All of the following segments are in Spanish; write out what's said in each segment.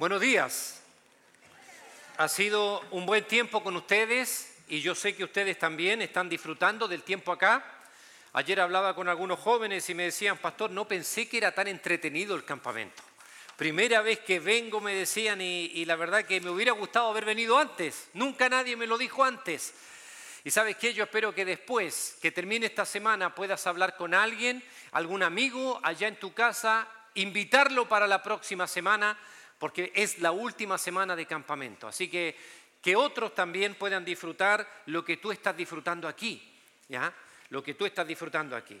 Buenos días. Ha sido un buen tiempo con ustedes y yo sé que ustedes también están disfrutando del tiempo acá. Ayer hablaba con algunos jóvenes y me decían, pastor, no pensé que era tan entretenido el campamento. Primera vez que vengo, me decían, y, la verdad que me hubiera gustado haber venido antes. Nunca nadie me lo dijo antes. Y sabes qué, yo espero que después que termine esta semana puedas hablar con alguien, algún amigo allá en tu casa, invitarlo para la próxima semana porque es la última semana de campamento. Así que que otros también puedan disfrutar lo que tú estás disfrutando aquí, ¿ya? Lo que tú estás disfrutando aquí.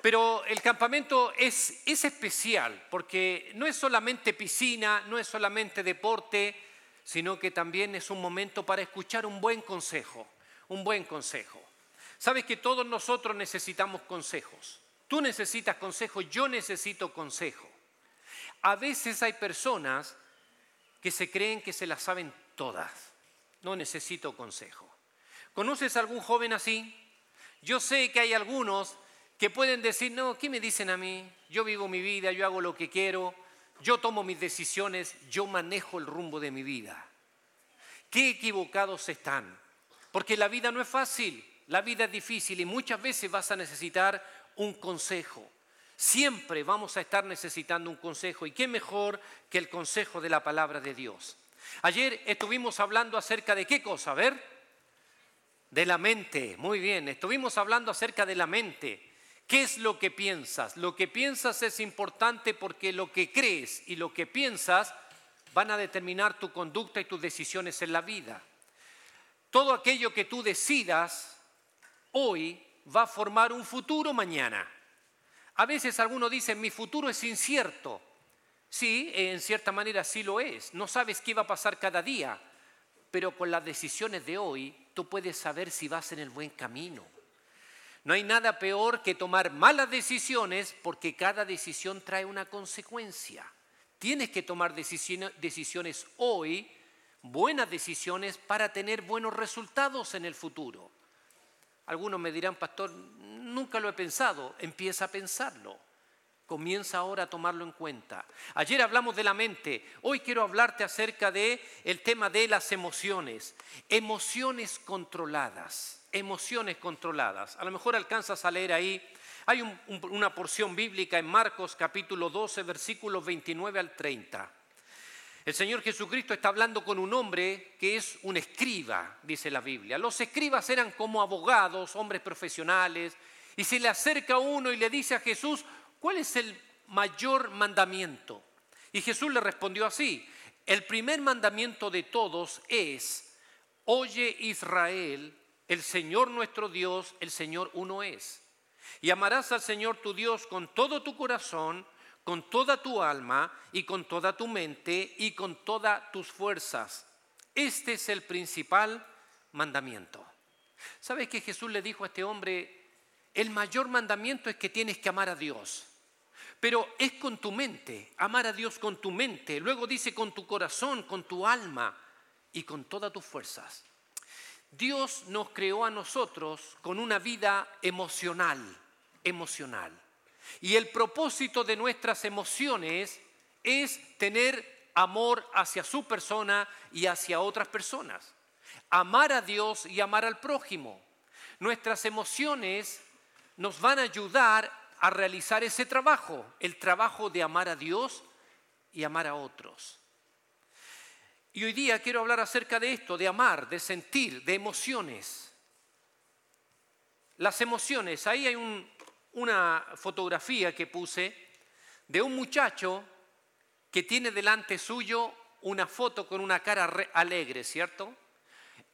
Pero el campamento es, es especial porque no es solamente piscina, no es solamente deporte, sino que también es un momento para escuchar un buen consejo, un buen consejo. Sabes que todos nosotros necesitamos consejos. Tú necesitas consejo, yo necesito consejo. A veces hay personas que se creen que se las saben todas. No necesito consejo. ¿Conoces algún joven así? Yo sé que hay algunos que pueden decir, no, ¿qué me dicen a mí? Yo vivo mi vida, yo hago lo que quiero, yo tomo mis decisiones, yo manejo el rumbo de mi vida. Qué equivocados están, porque la vida no es fácil, la vida es difícil y muchas veces vas a necesitar un consejo. Siempre vamos a estar necesitando un consejo y qué mejor que el consejo de la palabra de Dios. Ayer estuvimos hablando acerca de qué cosa, a ver, de la mente, muy bien, estuvimos hablando acerca de la mente. ¿Qué es lo que piensas? Lo que piensas es importante porque lo que crees y lo que piensas van a determinar tu conducta y tus decisiones en la vida. Todo aquello que tú decidas hoy va a formar un futuro mañana. A veces algunos dicen, mi futuro es incierto. Sí, en cierta manera sí lo es. No sabes qué va a pasar cada día, pero con las decisiones de hoy tú puedes saber si vas en el buen camino. No hay nada peor que tomar malas decisiones porque cada decisión trae una consecuencia. Tienes que tomar decisiones hoy, buenas decisiones, para tener buenos resultados en el futuro. Algunos me dirán, pastor, nunca lo he pensado, empieza a pensarlo. Comienza ahora a tomarlo en cuenta. Ayer hablamos de la mente, hoy quiero hablarte acerca de el tema de las emociones. Emociones controladas, emociones controladas. A lo mejor alcanzas a leer ahí hay una porción bíblica en Marcos capítulo 12, versículos 29 al 30. El Señor Jesucristo está hablando con un hombre que es un escriba, dice la Biblia. Los escribas eran como abogados, hombres profesionales, y se le acerca uno y le dice a Jesús, ¿cuál es el mayor mandamiento? Y Jesús le respondió así, el primer mandamiento de todos es, oye Israel, el Señor nuestro Dios, el Señor uno es. Y amarás al Señor tu Dios con todo tu corazón, con toda tu alma y con toda tu mente y con todas tus fuerzas. Este es el principal mandamiento. ¿Sabes que Jesús le dijo a este hombre, el mayor mandamiento es que tienes que amar a Dios. Pero es con tu mente, amar a Dios con tu mente. Luego dice con tu corazón, con tu alma y con todas tus fuerzas. Dios nos creó a nosotros con una vida emocional, emocional. Y el propósito de nuestras emociones es tener amor hacia su persona y hacia otras personas. Amar a Dios y amar al prójimo. Nuestras emociones nos van a ayudar a realizar ese trabajo, el trabajo de amar a Dios y amar a otros. Y hoy día quiero hablar acerca de esto, de amar, de sentir, de emociones. Las emociones, ahí hay una fotografía que puse de un muchacho que tiene delante suyo una foto con una cara alegre, ¿cierto?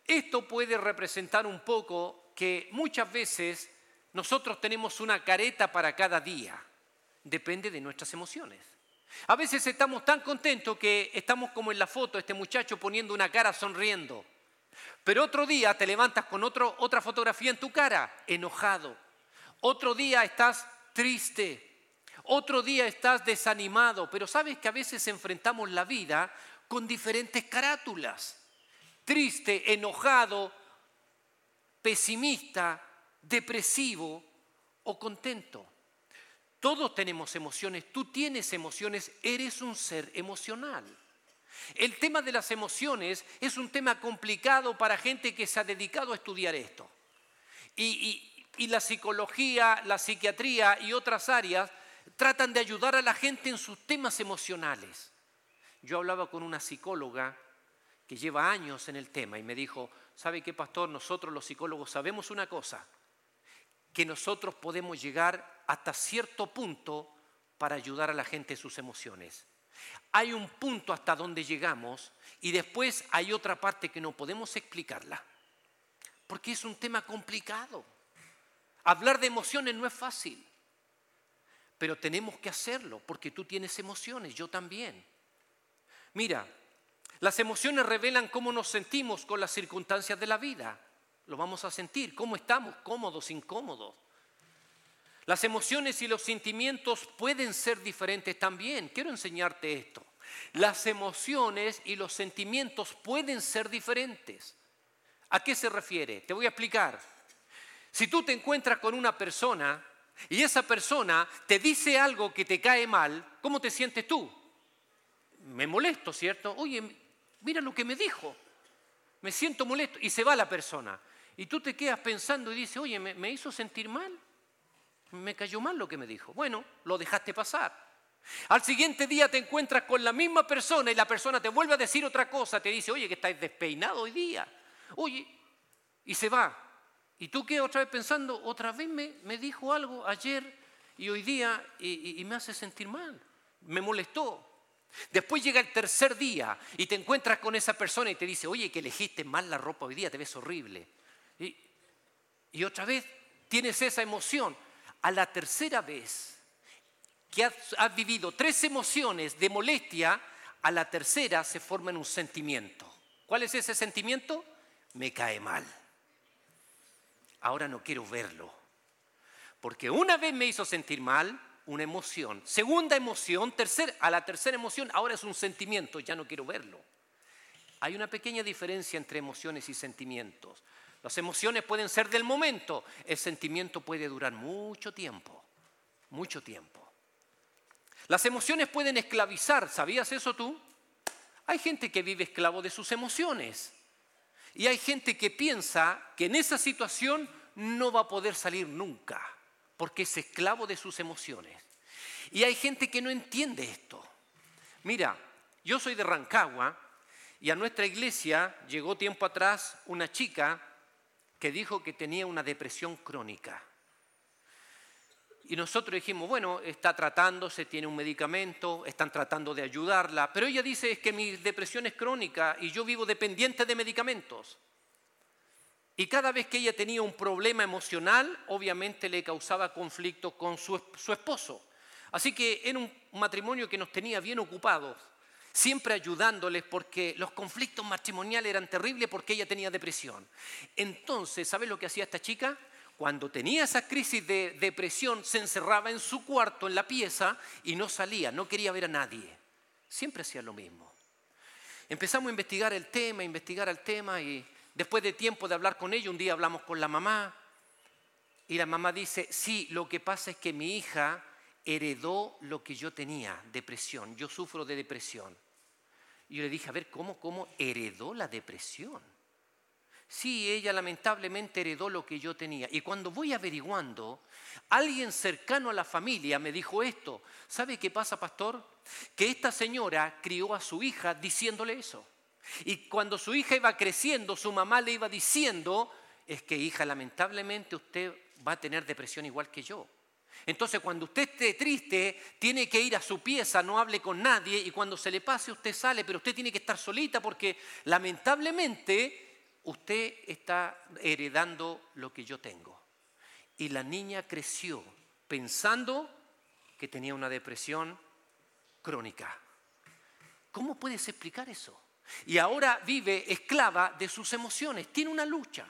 Esto puede representar un poco que muchas veces nosotros tenemos una careta para cada día. Depende de nuestras emociones. A veces estamos tan contentos que estamos como en la foto, este muchacho poniendo una cara sonriendo. Pero otro día te levantas con otra fotografía en tu cara, enojado. Otro día estás triste. Otro día estás desanimado. Pero sabes que a veces enfrentamos la vida con diferentes carátulas. Triste, enojado, pesimista, depresivo o contento. Todos tenemos emociones, tú tienes emociones, eres un ser emocional. El tema de las emociones es un tema complicado para gente que se ha dedicado a estudiar esto. Y, la psicología, la psiquiatría y otras áreas tratan de ayudar a la gente en sus temas emocionales. Yo hablaba con una psicóloga que lleva años en el tema y me dijo, ¿sabe qué, pastor? Nosotros los psicólogos sabemos una cosa, que nosotros podemos llegar hasta cierto punto para ayudar a la gente en sus emociones. Hay un punto hasta donde llegamos y después hay otra parte que no podemos explicarla, porque es un tema complicado. Hablar de emociones no es fácil, pero tenemos que hacerlo, porque tú tienes emociones, yo también. Mira, las emociones revelan cómo nos sentimos con las circunstancias de la vida. Lo vamos a sentir, cómo estamos, cómodos, incómodos. Las emociones y los sentimientos pueden ser diferentes también. Quiero enseñarte esto. Las emociones y los sentimientos pueden ser diferentes. ¿A qué se refiere? Te voy a explicar. Si tú te encuentras con una persona y esa persona te dice algo que te cae mal, ¿cómo te sientes tú? Me molesto, ¿cierto? Oye, mira lo que me dijo. Me siento molesto y se va la persona. Y tú te quedas pensando y dices, oye, me, hizo sentir mal me cayó mal lo que me dijo. Bueno, lo dejaste pasar. Al siguiente día te encuentras con la misma persona y la persona te vuelve a decir otra cosa, te dice, oye, que estás despeinado hoy día. Oye, y se va. Y tú quedas otra vez pensando, otra vez me, me dijo algo ayer y hoy día y, me hace sentir mal. Me molestó. Después llega el tercer día y te encuentras con esa persona y te dice, oye, que elegiste mal la ropa hoy día, te ves horrible. Y, y otra vez tienes esa emoción a la tercera vez que has, vivido tres emociones de molestia, a la tercera se forma un sentimiento. ¿Cuál es ese sentimiento? Me cae mal. Ahora no quiero verlo. Porque una vez me hizo sentir mal, una emoción. Segunda emoción, tercera, a la tercera emoción, ahora es un sentimiento, ya no quiero verlo. Hay una pequeña diferencia entre emociones y sentimientos. Las emociones pueden ser del momento, el sentimiento puede durar mucho tiempo, mucho tiempo. Las emociones pueden esclavizar, ¿sabías eso tú? Hay gente que vive esclavo de sus emociones y hay gente que piensa que en esa situación no va a poder salir nunca porque es esclavo de sus emociones. Y hay gente que no entiende esto. Mira, yo soy de Rancagua y a nuestra iglesia llegó tiempo atrás una chica que dijo que tenía una depresión crónica. Y nosotros dijimos, bueno, está tratándose, tiene un medicamento, están tratando de ayudarla, pero ella dice es que mi depresión es crónica y yo vivo dependiente de medicamentos. Y cada vez que ella tenía un problema emocional, obviamente le causaba conflicto con su, su esposo. Así que era un matrimonio que nos tenía bien ocupados siempre ayudándoles porque los conflictos matrimoniales eran terribles porque ella tenía depresión. Entonces, ¿sabes lo que hacía esta chica? Cuando tenía esa crisis de depresión, se encerraba en su cuarto, en la pieza, y no salía, no quería ver a nadie. Siempre hacía lo mismo. Empezamos a investigar el tema, a investigar el tema, y después de tiempo de hablar con ella, un día hablamos con la mamá, y la mamá dice, sí, lo que pasa es que mi hija heredó lo que yo tenía, depresión, yo sufro de depresión. Y yo le dije, a ver, ¿cómo, cómo heredó la depresión? Sí, ella lamentablemente heredó lo que yo tenía. Y cuando voy averiguando, alguien cercano a la familia me dijo esto. ¿Sabe qué pasa, pastor? Que esta señora crió a su hija diciéndole eso. Y cuando su hija iba creciendo, su mamá le iba diciendo, es que hija, lamentablemente usted va a tener depresión igual que yo. Entonces cuando usted esté triste, tiene que ir a su pieza, no hable con nadie y cuando se le pase usted sale, pero usted tiene que estar solita porque lamentablemente usted está heredando lo que yo tengo. Y la niña creció pensando que tenía una depresión crónica. ¿Cómo puedes explicar eso? Y ahora vive esclava de sus emociones, tiene una lucha.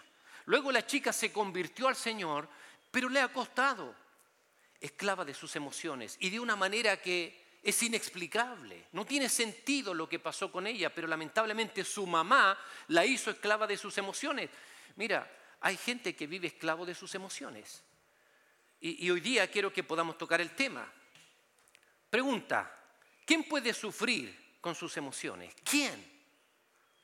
Luego la chica se convirtió al Señor, pero le ha costado esclava de sus emociones y de una manera que es inexplicable. No tiene sentido lo que pasó con ella, pero lamentablemente su mamá la hizo esclava de sus emociones. Mira, hay gente que vive esclavo de sus emociones. Y, hoy día quiero que podamos tocar el tema. Pregunta, ¿quién puede sufrir con sus emociones? ¿Quién?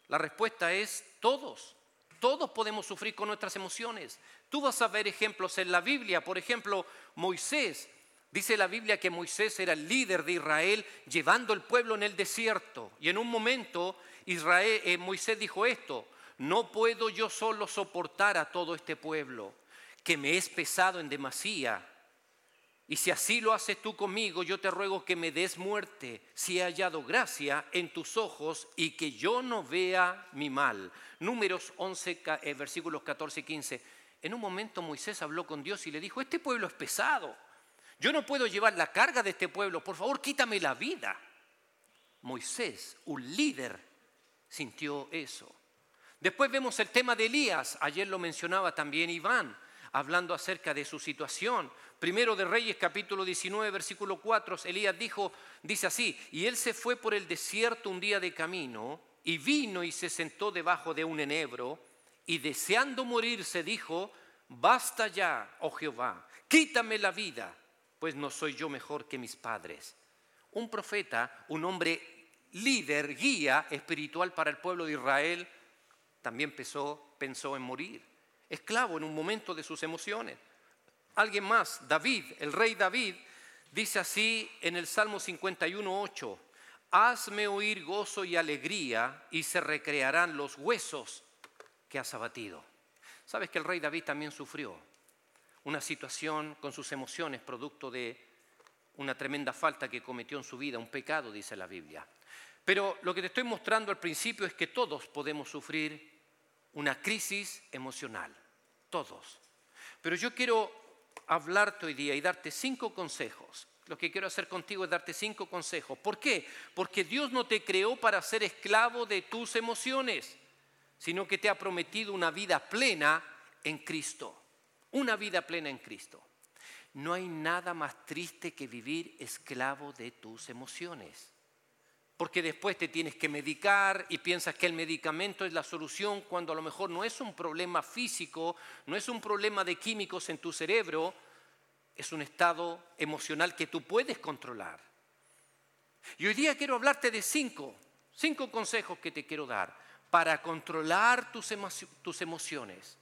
La respuesta es todos. Todos podemos sufrir con nuestras emociones. Tú vas a ver ejemplos en la Biblia. Por ejemplo, Moisés. Dice la Biblia que Moisés era el líder de Israel llevando el pueblo en el desierto. Y en un momento eh, Moisés dijo esto, no puedo yo solo soportar a todo este pueblo, que me es pesado en demasía. Y si así lo haces tú conmigo, yo te ruego que me des muerte, si he hallado gracia en tus ojos y que yo no vea mi mal. Números 11, eh, versículos 14 y 15. En un momento Moisés habló con Dios y le dijo, este pueblo es pesado. Yo no puedo llevar la carga de este pueblo. Por favor, quítame la vida. Moisés, un líder, sintió eso. Después vemos el tema de Elías. Ayer lo mencionaba también Iván hablando acerca de su situación. Primero de Reyes capítulo 19 versículo 4, Elías dijo, dice así, y él se fue por el desierto un día de camino y vino y se sentó debajo de un enebro y deseando morirse dijo, basta ya, oh Jehová, quítame la vida, pues no soy yo mejor que mis padres. Un profeta, un hombre líder, guía espiritual para el pueblo de Israel, también pensó, pensó en morir esclavo en un momento de sus emociones. Alguien más, David, el rey David, dice así en el Salmo 51.8, hazme oír gozo y alegría y se recrearán los huesos que has abatido. Sabes que el rey David también sufrió una situación con sus emociones producto de una tremenda falta que cometió en su vida, un pecado, dice la Biblia. Pero lo que te estoy mostrando al principio es que todos podemos sufrir una crisis emocional todos. Pero yo quiero hablarte hoy día y darte cinco consejos. Lo que quiero hacer contigo es darte cinco consejos. ¿Por qué? Porque Dios no te creó para ser esclavo de tus emociones, sino que te ha prometido una vida plena en Cristo. Una vida plena en Cristo. No hay nada más triste que vivir esclavo de tus emociones porque después te tienes que medicar y piensas que el medicamento es la solución cuando a lo mejor no es un problema físico, no es un problema de químicos en tu cerebro, es un estado emocional que tú puedes controlar. Y hoy día quiero hablarte de cinco, cinco consejos que te quiero dar para controlar tus, tus emociones.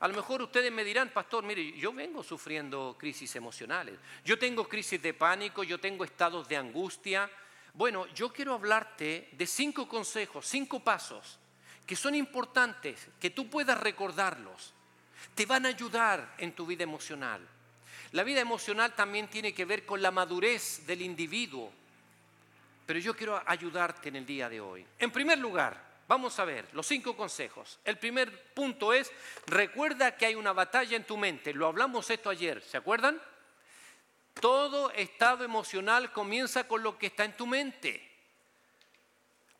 A lo mejor ustedes me dirán, pastor, mire, yo vengo sufriendo crisis emocionales. Yo tengo crisis de pánico, yo tengo estados de angustia, bueno, yo quiero hablarte de cinco consejos, cinco pasos que son importantes, que tú puedas recordarlos. Te van a ayudar en tu vida emocional. La vida emocional también tiene que ver con la madurez del individuo. Pero yo quiero ayudarte en el día de hoy. En primer lugar, vamos a ver los cinco consejos. El primer punto es, recuerda que hay una batalla en tu mente. Lo hablamos esto ayer, ¿se acuerdan? Todo estado emocional comienza con lo que está en tu mente.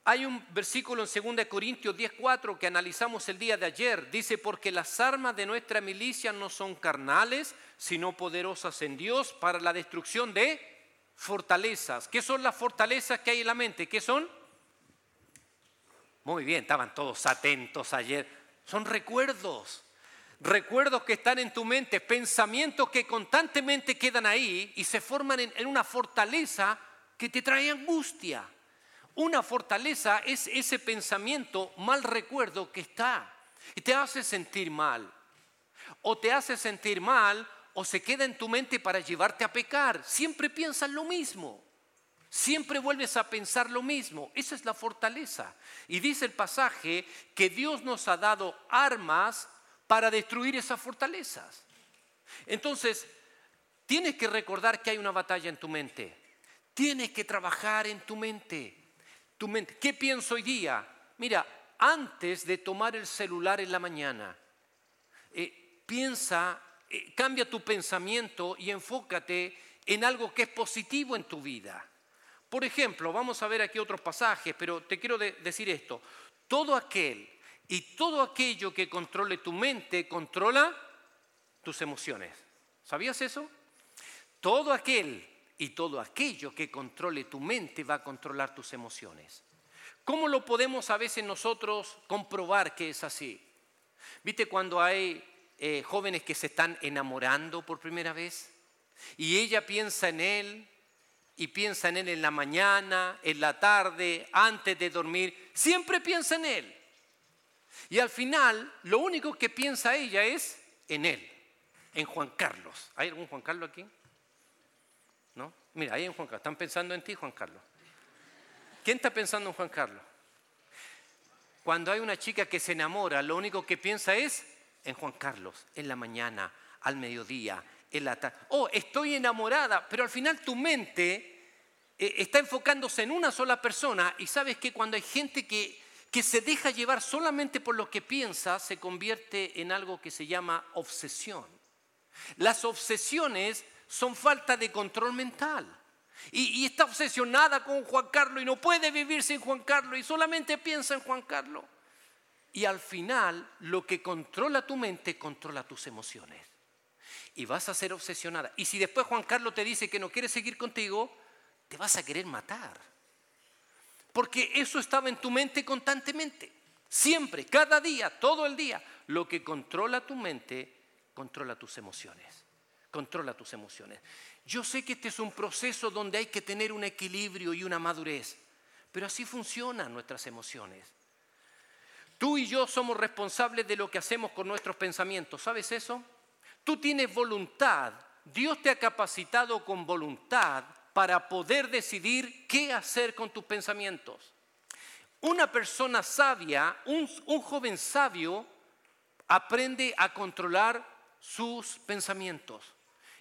Hay un versículo en 2 Corintios 10:4 que analizamos el día de ayer. Dice, porque las armas de nuestra milicia no son carnales, sino poderosas en Dios para la destrucción de fortalezas. ¿Qué son las fortalezas que hay en la mente? ¿Qué son? Muy bien, estaban todos atentos ayer. Son recuerdos recuerdos que están en tu mente, pensamientos que constantemente quedan ahí y se forman en, una fortaleza que te trae angustia. Una fortaleza es ese pensamiento mal recuerdo que está y te hace sentir mal. O te hace sentir mal o se queda en tu mente para llevarte a pecar. Siempre piensas lo mismo. Siempre vuelves a pensar lo mismo. Esa es la fortaleza. Y dice el pasaje que Dios nos ha dado armas para destruir esas fortalezas. Entonces, tienes que recordar que hay una batalla en tu mente. Tienes que trabajar en tu mente. Tu mente. ¿Qué pienso hoy día? Mira, antes de tomar el celular en la mañana, eh, piensa, eh, cambia tu pensamiento y enfócate en algo que es positivo en tu vida. Por ejemplo, vamos a ver aquí otros pasajes, pero te quiero decir esto. Todo aquel y todo aquello que controle tu mente controla tus emociones. ¿Sabías eso? Todo aquel y todo aquello que controle tu mente va a controlar tus emociones. ¿Cómo lo podemos a veces nosotros comprobar que es así? ¿Viste cuando hay eh, jóvenes que se están enamorando por primera vez? Y ella piensa en él y piensa en Él en la mañana, en la tarde, antes de dormir, siempre piensa en Él. Y al final, lo único que piensa ella es en Él, en Juan Carlos. ¿Hay algún Juan Carlos aquí? ¿No? Mira, hay un Juan Carlos. Están pensando en ti, Juan Carlos. ¿Quién está pensando en Juan Carlos? Cuando hay una chica que se enamora, lo único que piensa es en Juan Carlos, en la mañana, al mediodía, en la tarde. Oh, estoy enamorada, pero al final tu mente eh, está enfocándose en una sola persona y sabes que cuando hay gente que, que se deja llevar solamente por lo que piensa, se convierte en algo que se llama obsesión. Las obsesiones son falta de control mental. Y, está obsesionada con Juan Carlos y no puede vivir sin Juan Carlos y solamente piensa en Juan Carlos. Y al final lo que controla tu mente controla tus emociones. Y vas a ser obsesionada. Y si después Juan Carlos te dice que no quiere seguir contigo, te vas a querer matar. Porque eso estaba en tu mente constantemente. Siempre, cada día, todo el día. Lo que controla tu mente, controla tus emociones. Controla tus emociones. Yo sé que este es un proceso donde hay que tener un equilibrio y una madurez, pero así funcionan nuestras emociones. Tú y yo somos responsables de lo que hacemos con nuestros pensamientos, ¿sabes eso? Tú tienes voluntad, Dios te ha capacitado con voluntad para poder decidir qué hacer con tus pensamientos. Una persona sabia, un, joven sabio, aprende a controlar sus pensamientos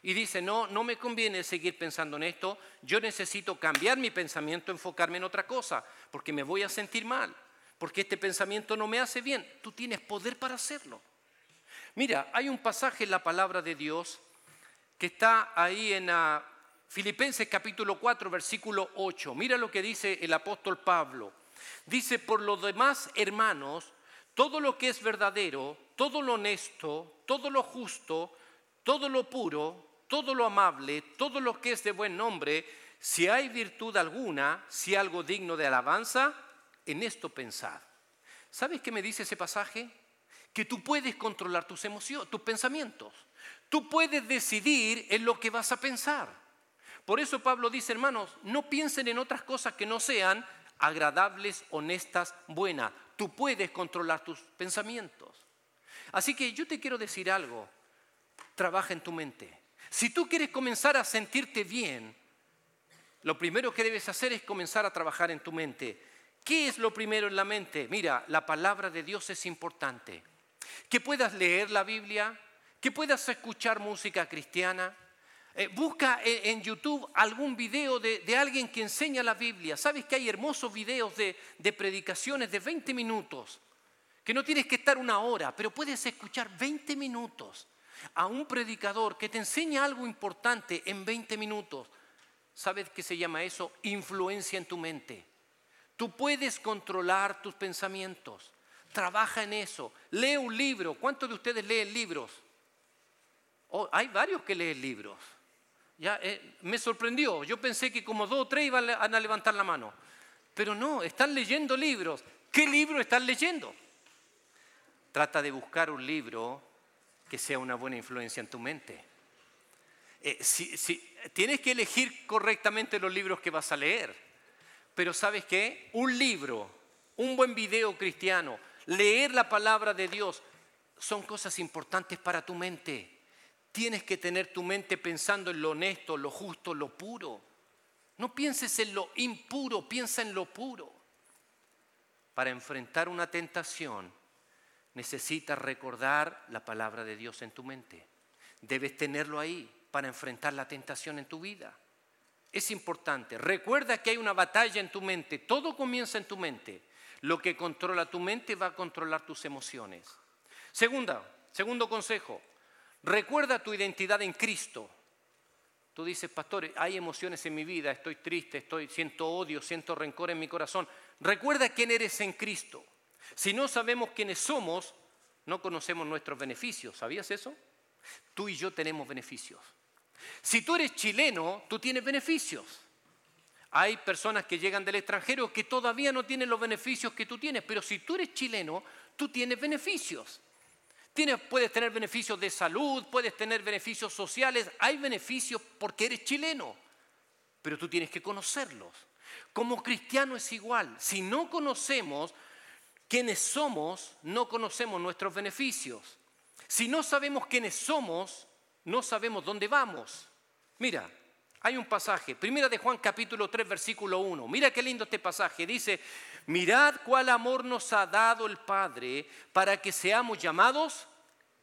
y dice, no, no me conviene seguir pensando en esto, yo necesito cambiar mi pensamiento, enfocarme en otra cosa, porque me voy a sentir mal, porque este pensamiento no me hace bien. Tú tienes poder para hacerlo. Mira, hay un pasaje en la palabra de Dios que está ahí en Filipenses capítulo 4, versículo 8. Mira lo que dice el apóstol Pablo. Dice, por lo demás, hermanos, todo lo que es verdadero, todo lo honesto, todo lo justo, todo lo puro, todo lo amable, todo lo que es de buen nombre, si hay virtud alguna, si algo digno de alabanza, en esto pensad. ¿Sabes qué me dice ese pasaje? Que tú puedes controlar tus emociones, tus pensamientos. Tú puedes decidir en lo que vas a pensar. Por eso Pablo dice, hermanos, no piensen en otras cosas que no sean agradables, honestas, buenas. Tú puedes controlar tus pensamientos. Así que yo te quiero decir algo. Trabaja en tu mente. Si tú quieres comenzar a sentirte bien, lo primero que debes hacer es comenzar a trabajar en tu mente. ¿Qué es lo primero en la mente? Mira, la palabra de Dios es importante. Que puedas leer la Biblia, que puedas escuchar música cristiana. Eh, busca en, YouTube algún video de, alguien que enseña la Biblia. Sabes que hay hermosos videos de, de predicaciones de 20 minutos, que no tienes que estar una hora, pero puedes escuchar 20 minutos a un predicador que te enseña algo importante en 20 minutos, ¿sabes qué se llama eso? Influencia en tu mente. Tú puedes controlar tus pensamientos. Trabaja en eso. Lee un libro. ¿Cuántos de ustedes leen libros? Oh, hay varios que leen libros. Ya, eh, me sorprendió. Yo pensé que como dos o tres iban a levantar la mano. Pero no, están leyendo libros. ¿Qué libro están leyendo? Trata de buscar un libro que sea una buena influencia en tu mente. Eh, si, tienes que elegir correctamente los libros que vas a leer, pero ¿sabes qué? Un libro, un buen video cristiano, leer la palabra de Dios, son cosas importantes para tu mente. Tienes que tener tu mente pensando en lo honesto, lo justo, lo puro. No pienses en lo impuro, piensa en lo puro. Para enfrentar una tentación, necesitas recordar la palabra de Dios en tu mente. Debes tenerlo ahí para enfrentar la tentación en tu vida. Es importante. Recuerda que hay una batalla en tu mente. Todo comienza en tu mente. Lo que controla tu mente va a controlar tus emociones. Segunda, segundo consejo. Recuerda tu identidad en Cristo. Tú dices, pastor, hay emociones en mi vida, estoy triste, estoy, siento odio, siento rencor en mi corazón. Recuerda quién eres en Cristo. Si no sabemos quiénes somos, no conocemos nuestros beneficios. ¿Sabías eso? Tú y yo tenemos beneficios. Si tú eres chileno, tú tienes beneficios. Hay personas que llegan del extranjero que todavía no tienen los beneficios que tú tienes, pero si tú eres chileno, tú tienes beneficios. Puedes tener beneficios de salud, puedes tener beneficios sociales, hay beneficios porque eres chileno. pero tú tienes que conocerlos. Como cristiano es igual. Si no conocemos quiénes somos, no conocemos nuestros beneficios. Si no sabemos quiénes somos, no sabemos dónde vamos. Mira, hay un pasaje, primera de Juan capítulo 3 versículo 1. Mira qué lindo este pasaje. Dice, mirad cuál amor nos ha dado el Padre para que seamos llamados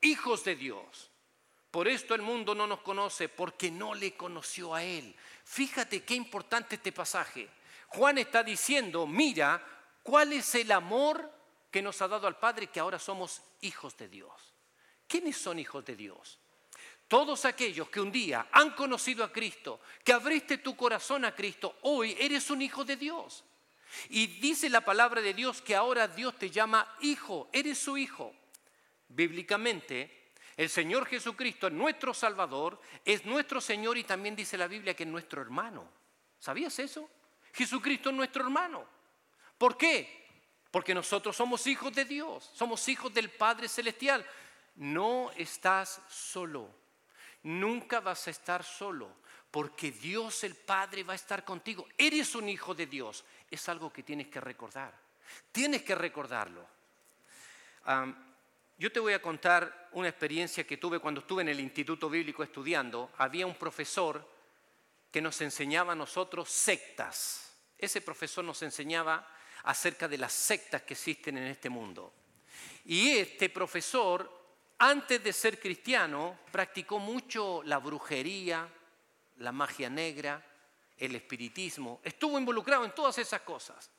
hijos de Dios. Por esto el mundo no nos conoce, porque no le conoció a Él. Fíjate qué importante este pasaje. Juan está diciendo, mira, ¿cuál es el amor que nos ha dado al Padre que ahora somos hijos de Dios? ¿Quiénes son hijos de Dios? Todos aquellos que un día han conocido a Cristo, que abriste tu corazón a Cristo, hoy eres un hijo de Dios. Y dice la palabra de Dios que ahora Dios te llama hijo, eres su hijo. Bíblicamente, el Señor Jesucristo es nuestro Salvador, es nuestro Señor y también dice la Biblia que es nuestro hermano. ¿Sabías eso? Jesucristo es nuestro hermano. ¿Por qué? Porque nosotros somos hijos de Dios, somos hijos del Padre Celestial. No estás solo, nunca vas a estar solo, porque Dios el Padre va a estar contigo. Eres un hijo de Dios. Es algo que tienes que recordar. Tienes que recordarlo. Yo te voy a contar una experiencia que tuve cuando estuve en el Instituto Bíblico estudiando. Había un profesor que nos enseñaba a nosotros sectas. Ese profesor nos enseñaba acerca de las sectas que existen en este mundo. Y este profesor, antes de ser cristiano, practicó mucho la brujería, la magia negra, el espiritismo. Estuvo involucrado en todas esas cosas.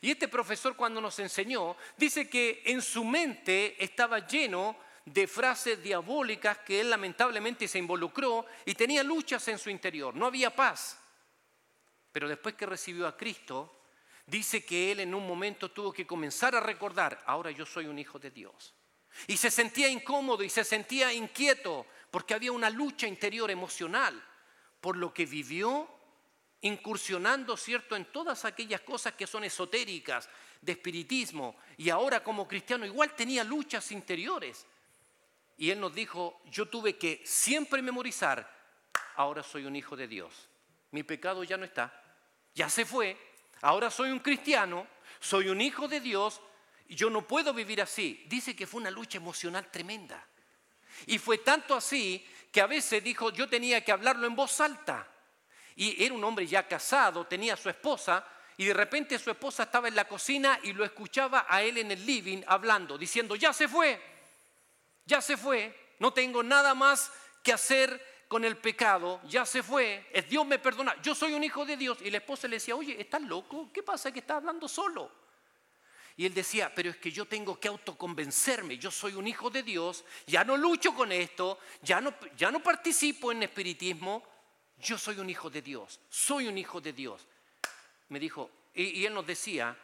Y este profesor cuando nos enseñó, dice que en su mente estaba lleno de frases diabólicas que él lamentablemente se involucró y tenía luchas en su interior, no había paz. Pero después que recibió a Cristo, dice que él en un momento tuvo que comenzar a recordar, ahora yo soy un hijo de Dios. Y se sentía incómodo y se sentía inquieto porque había una lucha interior emocional por lo que vivió incursionando, ¿cierto?, en todas aquellas cosas que son esotéricas, de espiritismo, y ahora como cristiano igual tenía luchas interiores. Y él nos dijo, yo tuve que siempre memorizar, ahora soy un hijo de Dios, mi pecado ya no está, ya se fue, ahora soy un cristiano, soy un hijo de Dios, yo no puedo vivir así. Dice que fue una lucha emocional tremenda. Y fue tanto así que a veces dijo, yo tenía que hablarlo en voz alta y era un hombre ya casado, tenía a su esposa, y de repente su esposa estaba en la cocina y lo escuchaba a él en el living hablando, diciendo, ya se fue, ya se fue, no tengo nada más que hacer con el pecado, ya se fue, es Dios me perdona, yo soy un hijo de Dios. Y la esposa le decía, oye, ¿estás loco? ¿Qué pasa que estás hablando solo? Y él decía, pero es que yo tengo que autoconvencerme, yo soy un hijo de Dios, ya no lucho con esto, ya no, ya no participo en espiritismo, yo soy un hijo de Dios, soy un hijo de Dios. Me dijo, y, él nos decía,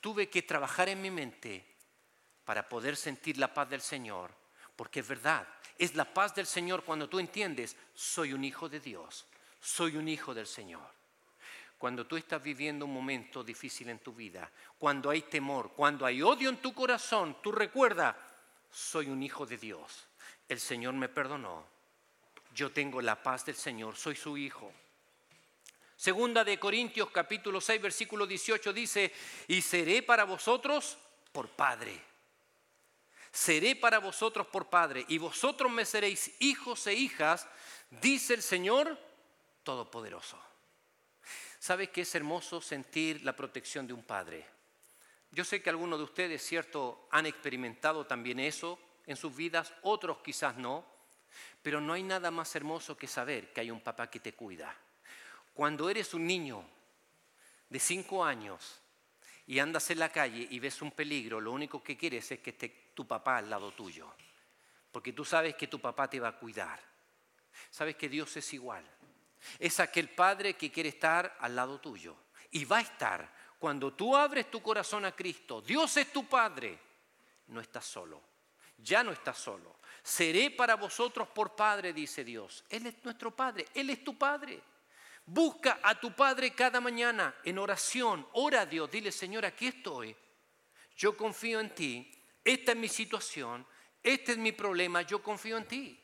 tuve que trabajar en mi mente para poder sentir la paz del Señor, porque es verdad, es la paz del Señor cuando tú entiendes, soy un hijo de Dios, soy un hijo del Señor. Cuando tú estás viviendo un momento difícil en tu vida, cuando hay temor, cuando hay odio en tu corazón, tú recuerda, soy un hijo de Dios. El Señor me perdonó, yo tengo la paz del Señor, soy su hijo. Segunda de Corintios capítulo 6 versículo 18 dice, y seré para vosotros por Padre. Seré para vosotros por Padre, y vosotros me seréis hijos e hijas, dice el Señor Todopoderoso. ¿Sabes qué es hermoso sentir la protección de un Padre? Yo sé que algunos de ustedes, cierto, han experimentado también eso en sus vidas, otros quizás no. Pero no hay nada más hermoso que saber que hay un papá que te cuida. Cuando eres un niño de cinco años y andas en la calle y ves un peligro, lo único que quieres es que esté tu papá al lado tuyo. Porque tú sabes que tu papá te va a cuidar. Sabes que Dios es igual. Es aquel padre que quiere estar al lado tuyo. Y va a estar cuando tú abres tu corazón a Cristo. Dios es tu padre. No estás solo. Ya no estás solo. Seré para vosotros por Padre, dice Dios. Él es nuestro Padre, Él es tu Padre. Busca a tu Padre cada mañana en oración. Ora a Dios, dile Señor, aquí estoy. Yo confío en ti. Esta es mi situación. Este es mi problema. Yo confío en ti.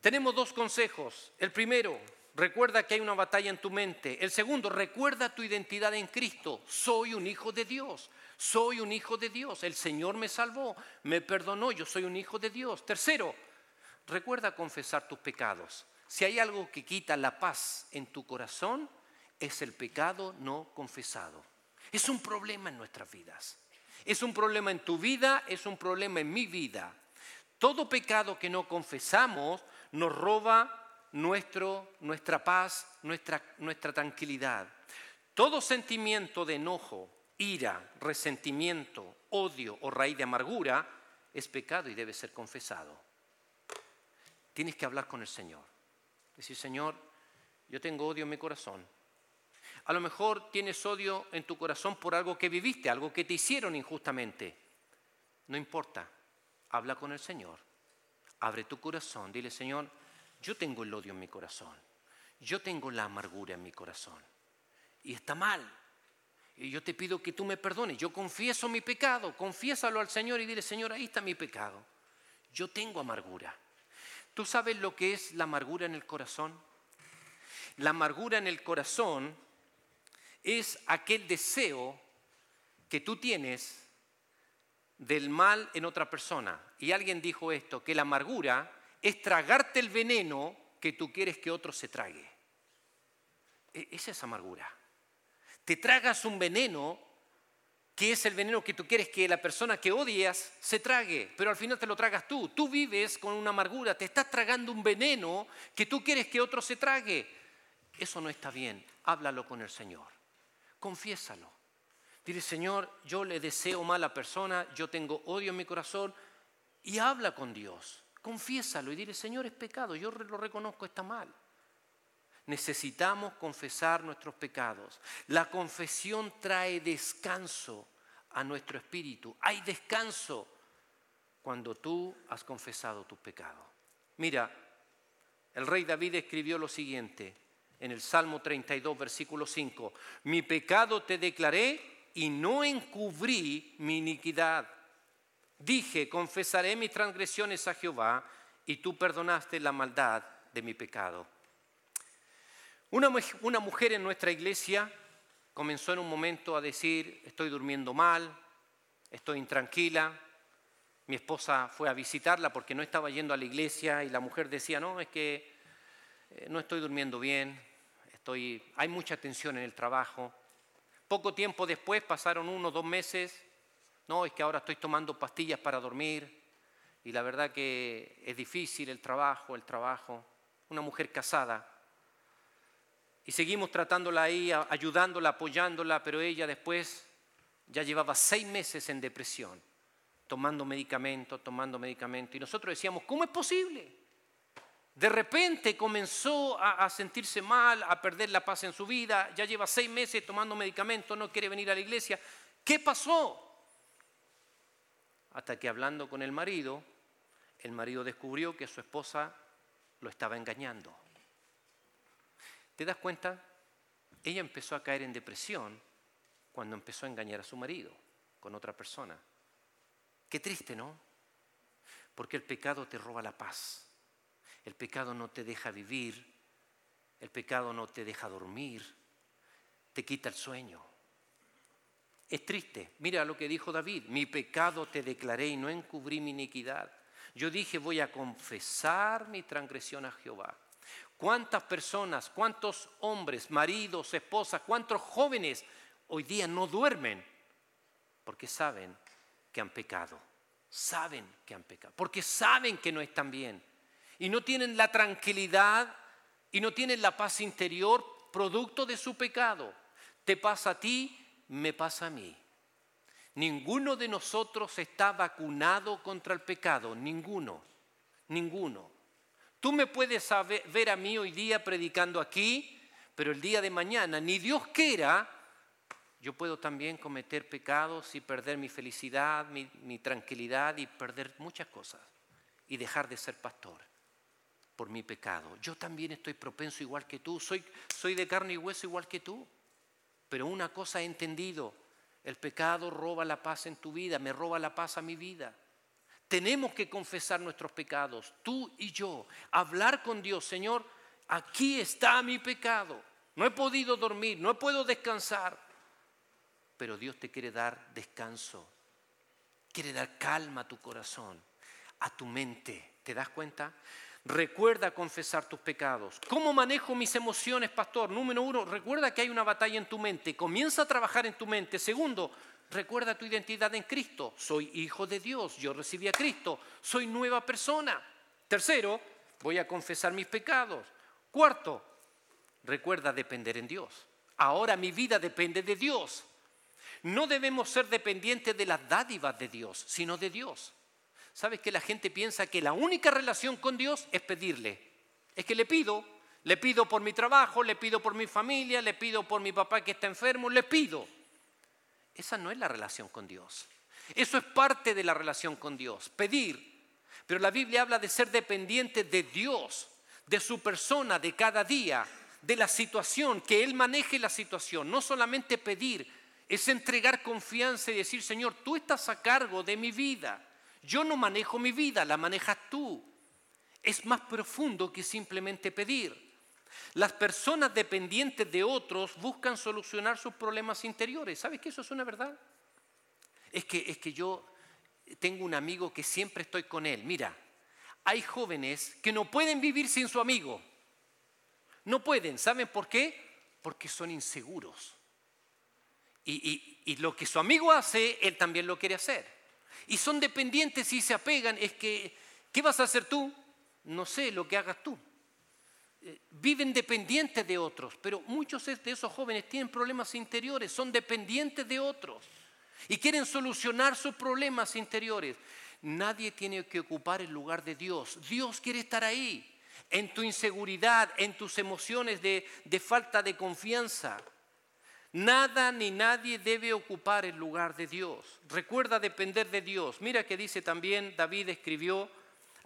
Tenemos dos consejos. El primero, recuerda que hay una batalla en tu mente. El segundo, recuerda tu identidad en Cristo. Soy un hijo de Dios. Soy un hijo de Dios. El Señor me salvó, me perdonó. Yo soy un hijo de Dios. Tercero, recuerda confesar tus pecados. Si hay algo que quita la paz en tu corazón, es el pecado no confesado. Es un problema en nuestras vidas. Es un problema en tu vida, es un problema en mi vida. Todo pecado que no confesamos nos roba nuestro, nuestra paz, nuestra, nuestra tranquilidad. Todo sentimiento de enojo, ira, resentimiento, odio o raíz de amargura es pecado y debe ser confesado. Tienes que hablar con el Señor. Decir, Señor, yo tengo odio en mi corazón. A lo mejor tienes odio en tu corazón por algo que viviste, algo que te hicieron injustamente. No importa, habla con el Señor. Abre tu corazón, dile, Señor, yo tengo el odio en mi corazón. Yo tengo la amargura en mi corazón. Y está mal. Y yo te pido que tú me perdones. Yo confieso mi pecado. Confiésalo al Señor y dile, Señor, ahí está mi pecado. Yo tengo amargura. ¿Tú sabes lo que es la amargura en el corazón? La amargura en el corazón es aquel deseo que tú tienes del mal en otra persona. Y alguien dijo esto, que la amargura es tragarte el veneno que tú quieres que otro se trague. E, esa es amargura. Te tragas un veneno que es el veneno que tú quieres que la persona que odias se trague, pero al final te lo tragas tú. Tú vives con una amargura, te estás tragando un veneno que tú quieres que otro se trague. Eso no está bien, háblalo con el Señor, confiésalo. Dile, Señor, yo le deseo mal a persona, yo tengo odio en mi corazón, y habla con Dios, confiésalo y dile, Señor, es pecado, yo lo reconozco, está mal. Necesitamos confesar nuestros pecados. La confesión trae descanso a nuestro espíritu. Hay descanso cuando tú has confesado tu pecado. Mira, el rey David escribió lo siguiente en el Salmo 32, versículo 5. Mi pecado te declaré y no encubrí mi iniquidad. Dije, confesaré mis transgresiones a Jehová y tú perdonaste la maldad de mi pecado. Una, mujer en nuestra iglesia comenzó en un momento a decir, estoy durmiendo mal, estoy intranquila. Mi esposa fue a visitarla porque no estaba yendo a la iglesia y la mujer decía, no, es que eh, no estoy durmiendo bien, estoy, hay mucha tensión en el trabajo. Poco tiempo después, pasaron unos dos meses, no, es que ahora estoy tomando pastillas para dormir y la verdad que es difícil el trabajo, el trabajo. Una mujer casada y seguimos tratándola ahí, ayudándola, apoyándola, pero ella después ya llevaba seis meses en depresión, tomando medicamento, tomando medicamento. Y nosotros decíamos, ¿cómo es posible? De repente comenzó a, sentirse mal, a perder la paz en su vida, ya lleva seis meses tomando medicamento, no quiere venir a la iglesia. ¿Qué pasó? Hasta que hablando con el marido, el marido descubrió que su esposa lo estaba engañando. ¿Te das cuenta? Ella empezó a caer en depresión cuando empezó a engañar a su marido con otra persona. Qué triste, ¿no? Porque el pecado te roba la paz. El pecado no te deja vivir. El pecado no te deja dormir. Te quita el sueño. Es triste. Mira lo que dijo David. Mi pecado te declaré y no encubrí mi iniquidad. Yo dije, voy a confesar mi transgresión a Jehová. ¿Cuántas personas, cuántos hombres, maridos, esposas, cuántos jóvenes hoy día no duermen? Porque saben que han pecado. Saben que han pecado. Porque saben que no están bien. Y no tienen la tranquilidad y no tienen la paz interior producto de su pecado. Te pasa a ti, me pasa a mí. Ninguno de nosotros está vacunado contra el pecado. Ninguno. Ninguno. Tú me puedes ver a mí hoy día predicando aquí, pero el día de mañana, ni Dios quiera, yo puedo también cometer pecados y perder mi felicidad, mi, tranquilidad y perder muchas cosas y dejar de ser pastor por mi pecado. Yo también estoy propenso igual que tú, soy, soy de carne y hueso igual que tú. Pero una cosa he entendido, el pecado roba la paz en tu vida, me roba la paz a mi vida. Tenemos que confesar nuestros pecados, tú y yo, hablar con Dios, Señor, aquí está mi pecado. No he podido dormir, no puedo descansar. Pero Dios te quiere dar descanso, quiere dar calma a tu corazón, a tu mente. ¿Te das cuenta? Recuerda confesar tus pecados. ¿Cómo manejo mis emociones, pastor? Número uno, recuerda que hay una batalla en tu mente. Comienza a trabajar en tu mente. Segundo, recuerda tu identidad en Cristo. Soy hijo de Dios, yo recibí a Cristo, soy nueva persona. Tercero, voy a confesar mis pecados. Cuarto, recuerda depender en Dios. Ahora mi vida depende de Dios. No debemos ser dependientes de las dádivas de Dios, sino de Dios. ¿Sabes que la gente piensa que la única relación con Dios es pedirle? Es que le pido, le pido por mi trabajo, le pido por mi familia, le pido por mi papá que está enfermo, le pido. Esa no es la relación con Dios. Eso es parte de la relación con Dios, pedir. Pero la Biblia habla de ser dependiente de Dios, de su persona, de cada día, de la situación, que Él maneje la situación. No solamente pedir, es entregar confianza y decir, Señor, tú estás a cargo de mi vida. Yo no manejo mi vida, la manejas tú. Es más profundo que simplemente pedir. Las personas dependientes de otros buscan solucionar sus problemas interiores. ¿Sabes que eso es una verdad? Es que, es que yo tengo un amigo que siempre estoy con él. Mira, hay jóvenes que no pueden vivir sin su amigo. No pueden. ¿Saben por qué? Porque son inseguros. Y, y lo que su amigo hace, él también lo quiere hacer. Y son dependientes y se apegan. Es que, ¿qué vas a hacer tú? No sé, lo que hagas tú. Viven dependientes de otros, pero muchos de esos jóvenes tienen problemas interiores, son dependientes de otros y quieren solucionar sus problemas interiores. Nadie tiene que ocupar el lugar de Dios. Dios quiere estar ahí, en tu inseguridad, en tus emociones de, de falta de confianza. Nada ni nadie debe ocupar el lugar de Dios. Recuerda depender de Dios. Mira que dice también, David escribió,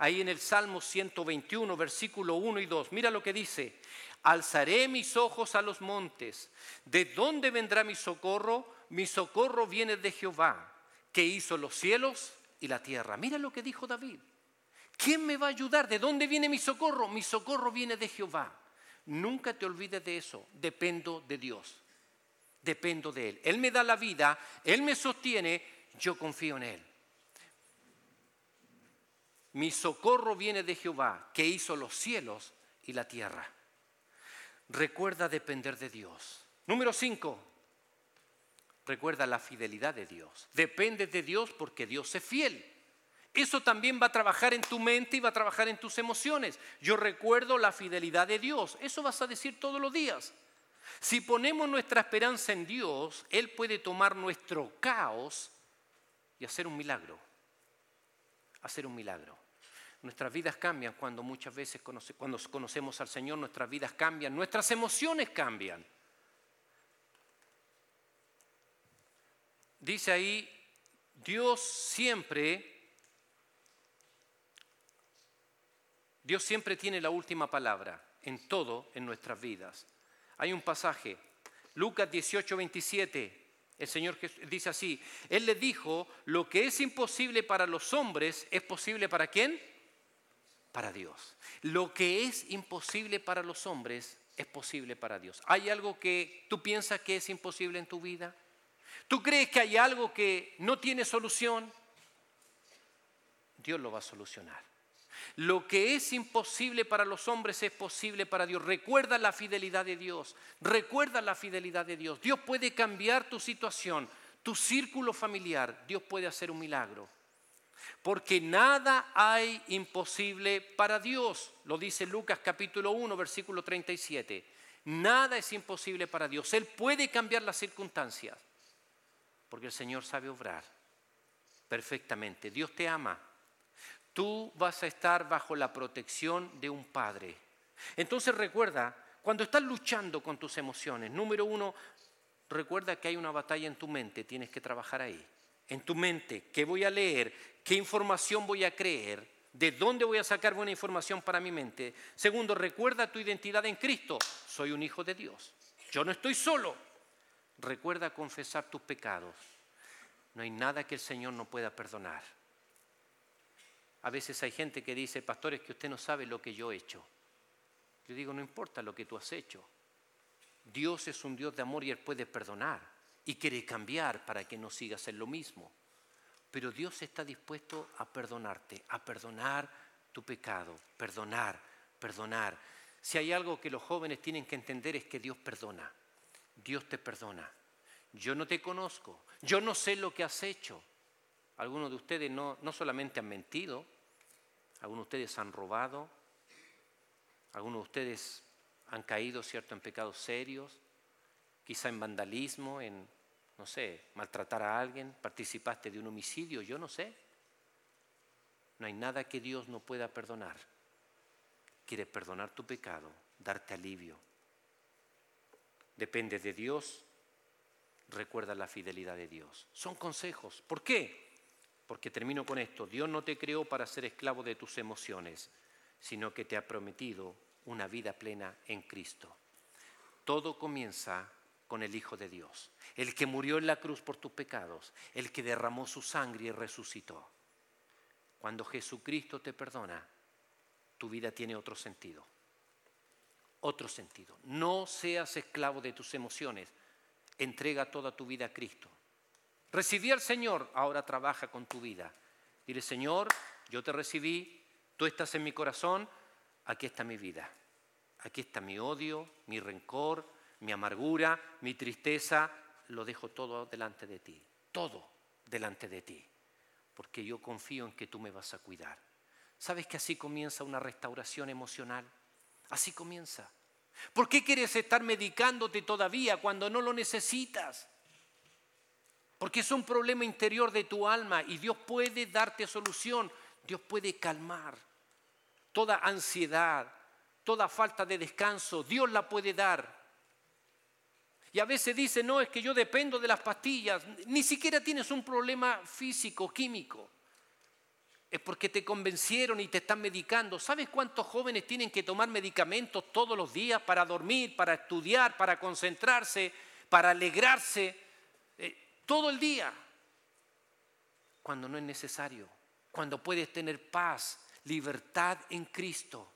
ahí en el Salmo 121, versículo 1 y 2. Mira lo que dice, alzaré mis ojos a los montes. ¿De dónde vendrá mi socorro? Mi socorro viene de Jehová, que hizo los cielos y la tierra. Mira lo que dijo David. ¿Quién me va a ayudar? ¿De dónde viene mi socorro? Mi socorro viene de Jehová. Nunca te olvides de eso. Dependo de Dios. Dependo de Él. Él me da la vida, Él me sostiene, yo confío en Él. Mi socorro viene de Jehová, que hizo los cielos y la tierra. Recuerda depender de Dios. Número 5. Recuerda la fidelidad de Dios. Depende de Dios porque Dios es fiel. Eso también va a trabajar en tu mente y va a trabajar en tus emociones. Yo recuerdo la fidelidad de Dios. Eso vas a decir todos los días. Si ponemos nuestra esperanza en Dios, Él puede tomar nuestro caos y hacer un milagro. Hacer un milagro. Nuestras vidas cambian cuando muchas veces cuando conocemos al Señor, nuestras vidas cambian, nuestras emociones cambian. Dice ahí, Dios siempre, Dios siempre tiene la última palabra en todo en nuestras vidas. Hay un pasaje, Lucas 18, 27, el Señor dice así, Él le dijo, lo que es imposible para los hombres es posible para quién? para Dios. Lo que es imposible para los hombres es posible para Dios. ¿Hay algo que tú piensas que es imposible en tu vida? ¿Tú crees que hay algo que no tiene solución? Dios lo va a solucionar. Lo que es imposible para los hombres es posible para Dios. Recuerda la fidelidad de Dios. Recuerda la fidelidad de Dios. Dios puede cambiar tu situación, tu círculo familiar. Dios puede hacer un milagro porque nada hay imposible para Dios. Lo dice Lucas capítulo 1, versículo 37. Nada es imposible para Dios. Él puede cambiar las circunstancias, porque el Señor sabe obrar perfectamente. Dios te ama. Tú vas a estar bajo la protección de un Padre. Entonces recuerda, cuando estás luchando con tus emociones, número uno, recuerda que hay una batalla en tu mente, tienes que trabajar ahí en tu mente, qué voy a leer, qué información voy a creer, de dónde voy a sacar buena información para mi mente. Segundo, recuerda tu identidad en Cristo. Soy un hijo de Dios. Yo no estoy solo. Recuerda confesar tus pecados. No hay nada que el Señor no pueda perdonar. A veces hay gente que dice, pastor, es que usted no sabe lo que yo he hecho. Yo digo, no importa lo que tú has hecho. Dios es un Dios de amor y Él puede perdonar y quiere cambiar para que no sigas en lo mismo. Pero Dios está dispuesto a perdonarte, a perdonar tu pecado, perdonar, perdonar. Si hay algo que los jóvenes tienen que entender es que Dios perdona. Dios te perdona. Yo no te conozco, yo no sé lo que has hecho. Algunos de ustedes no, no solamente han mentido, algunos de ustedes han robado, algunos de ustedes han caído, ¿cierto?, en pecados serios, quizá en vandalismo, en, no sé, maltratar a alguien, participaste de un homicidio, yo no sé. No hay nada que Dios no pueda perdonar. Quiere perdonar tu pecado, darte alivio. Depende de Dios, recuerda la fidelidad de Dios. Son consejos. ¿Por qué? Porque termino con esto. Dios no te creó para ser esclavo de tus emociones, sino que te ha prometido una vida plena en Cristo. Todo comienza con el Hijo de Dios, el que murió en la cruz por tus pecados, el que derramó su sangre y resucitó. Cuando Jesucristo te perdona, tu vida tiene otro sentido. Otro sentido. No seas esclavo de tus emociones. Entrega toda tu vida a Cristo. Recibí al Señor, ahora trabaja con tu vida. Dile, Señor, yo te recibí, tú estás en mi corazón, aquí está mi vida. Aquí está mi odio, mi rencor, mi amargura, mi tristeza. Lo dejo todo delante de ti. Todo delante de ti. Porque yo confío en que tú me vas a cuidar. ¿Sabes que así comienza una restauración emocional? Así comienza. ¿Por qué quieres estar medicándote todavía cuando no lo necesitas? Porque es un problema interior de tu alma y Dios puede darte solución. Dios puede calmar toda ansiedad, toda falta de descanso, Dios la puede dar. Y a veces dice, no, es que yo dependo de las pastillas, ni siquiera tienes un problema físico, químico. Es porque te convencieron y te están medicando. ¿Sabes cuántos jóvenes tienen que tomar medicamentos todos los días para dormir, para estudiar, para concentrarse, para alegrarse? Todo el día. Cuando no es necesario. Cuando puedes tener paz, libertad en Cristo.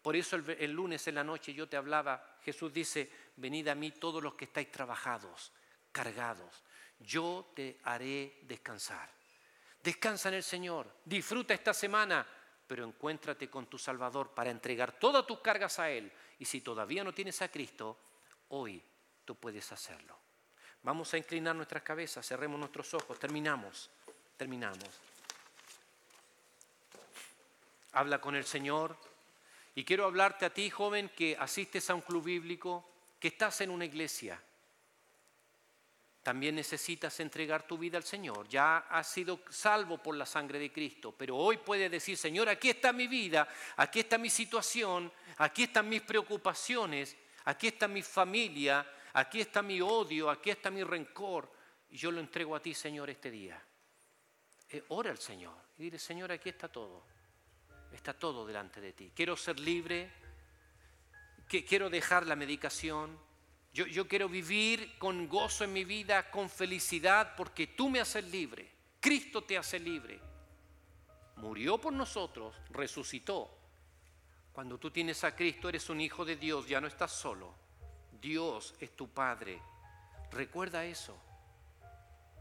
Por eso el, lunes en la noche yo te hablaba, Jesús dice, venid a mí todos los que estáis trabajados, cargados, yo te haré descansar. Descansa en el Señor, disfruta esta semana, pero encuéntrate con tu Salvador para entregar todas tus cargas a Él. Y si todavía no tienes a Cristo, hoy tú puedes hacerlo. Vamos a inclinar nuestras cabezas, cerremos nuestros ojos, terminamos, terminamos habla con el Señor. Y quiero hablarte a ti, joven, que asistes a un club bíblico, que estás en una iglesia. También necesitas entregar tu vida al Señor. Ya has sido salvo por la sangre de Cristo, pero hoy puedes decir, Señor, aquí está mi vida, aquí está mi situación, aquí están mis preocupaciones, aquí está mi familia, aquí está mi odio, aquí está mi rencor. Y yo lo entrego a ti, Señor, este día. Eh, ora al Señor y dile, Señor, aquí está todo está todo delante de ti. Quiero ser libre, quiero dejar la medicación, yo, yo, quiero vivir con gozo en mi vida, con felicidad, porque tú me haces libre, Cristo te hace libre. Murió por nosotros, resucitó. Cuando tú tienes a Cristo eres un hijo de Dios, ya no estás solo. Dios es tu Padre. Recuerda eso.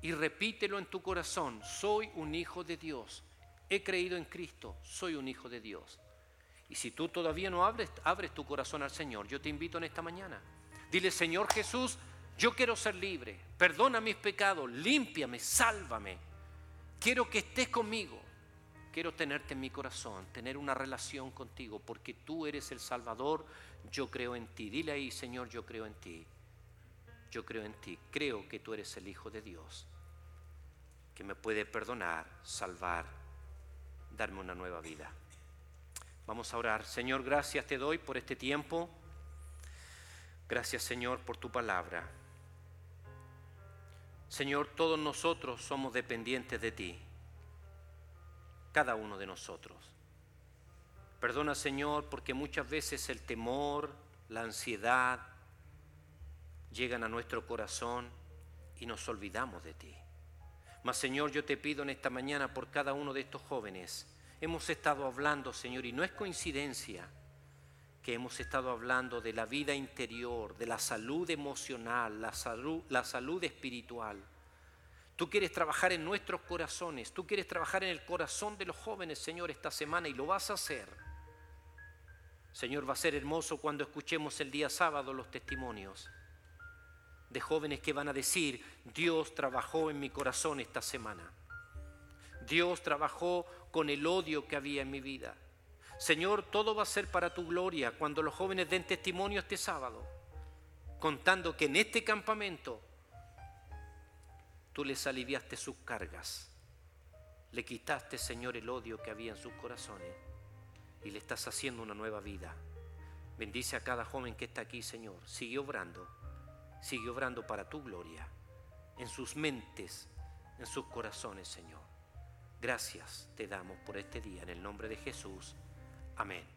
Y repítelo en tu corazón, soy un hijo de Dios he creído en Cristo, soy un hijo de Dios. Y si tú todavía no abres, abres tu corazón al Señor, yo te invito en esta mañana. Dile, Señor Jesús, yo quiero ser libre, perdona mis pecados, límpiame, sálvame. Quiero que estés conmigo. Quiero tenerte en mi corazón, tener una relación contigo, porque tú eres el Salvador, yo creo en ti. Dile ahí, Señor, yo creo en ti. Yo creo en ti. Creo que tú eres el Hijo de Dios, que me puede perdonar, salvar darme una nueva vida. Vamos a orar. Señor, gracias te doy por este tiempo. Gracias, Señor, por tu palabra. Señor, todos nosotros somos dependientes de ti. Cada uno de nosotros. Perdona, Señor, porque muchas veces el temor, la ansiedad llegan a nuestro corazón y nos olvidamos de ti. Mas Señor, yo te pido en esta mañana por cada uno de estos jóvenes, hemos estado hablando, Señor, y no es coincidencia que hemos estado hablando de la vida interior, de la salud emocional, la salud, la salud espiritual. Tú quieres trabajar en nuestros corazones, tú quieres trabajar en el corazón de los jóvenes, Señor, esta semana y lo vas a hacer. Señor, va a ser hermoso cuando escuchemos el día sábado los testimonios de jóvenes que van a decir, Dios trabajó en mi corazón esta semana. Dios trabajó con el odio que había en mi vida. Señor, todo va a ser para tu gloria cuando los jóvenes den testimonio este sábado, contando que en este campamento tú les aliviaste sus cargas, le quitaste, Señor, el odio que había en sus corazones y le estás haciendo una nueva vida. Bendice a cada joven que está aquí, Señor. Sigue obrando, sigue obrando para tu gloria, en sus mentes, en sus corazones, Señor. Gracias te damos por este día en el nombre de Jesús. Amén.